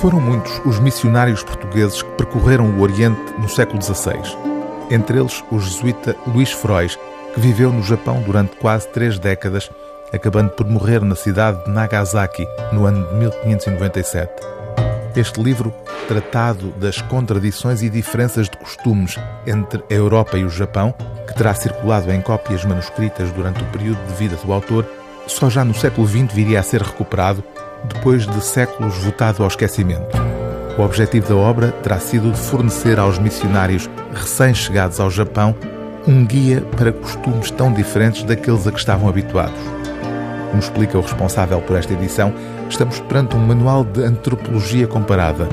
Foram muitos os missionários portugueses que percorreram o Oriente no século XVI. Entre eles, o jesuíta Luís Frois, que viveu no Japão durante quase três décadas, acabando por morrer na cidade de Nagasaki no ano de 1597. Este livro, tratado das contradições e diferenças de costumes entre a Europa e o Japão, que terá circulado em cópias manuscritas durante o período de vida do autor, só já no século XX viria a ser recuperado, depois de séculos votado ao esquecimento. O objetivo da obra terá sido fornecer aos missionários recém-chegados ao Japão um guia para costumes tão diferentes daqueles a que estavam habituados. Como explica o responsável por esta edição, estamos perante um manual de antropologia comparada.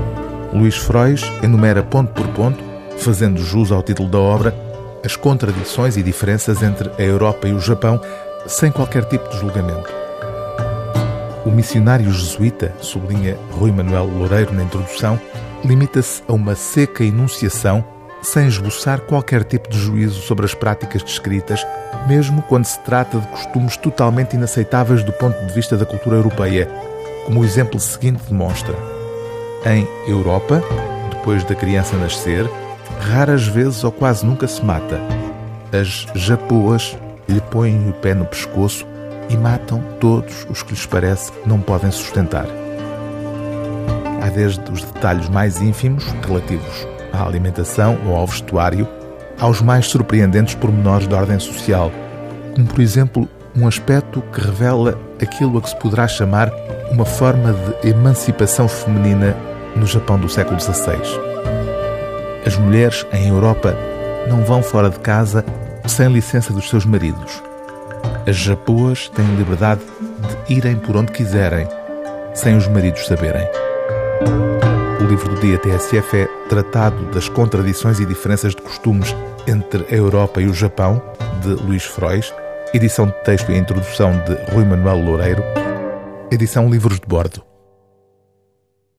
Luís Frois enumera ponto por ponto, fazendo jus ao título da obra, as contradições e diferenças entre a Europa e o Japão, sem qualquer tipo de julgamento. O missionário jesuíta, sublinha Rui Manuel Loureiro na introdução, limita-se a uma seca enunciação sem esboçar qualquer tipo de juízo sobre as práticas descritas, mesmo quando se trata de costumes totalmente inaceitáveis do ponto de vista da cultura europeia, como o exemplo seguinte demonstra. Em Europa, depois da criança nascer, raras vezes ou quase nunca se mata. As japoas lhe põem o pé no pescoço e matam todos os que lhes parece que não podem sustentar. Há desde os detalhes mais ínfimos, relativos à alimentação ou ao vestuário, aos mais surpreendentes pormenores de ordem social, como por exemplo um aspecto que revela aquilo a que se poderá chamar uma forma de emancipação feminina no Japão do século XVI. As mulheres em Europa não vão fora de casa sem licença dos seus maridos. As japoas têm liberdade de irem por onde quiserem, sem os maridos saberem. O livro do dia TSF é Tratado das Contradições e Diferenças de Costumes entre a Europa e o Japão, de Luís Frois, edição de texto e introdução de Rui Manuel Loureiro, edição Livros de Bordo.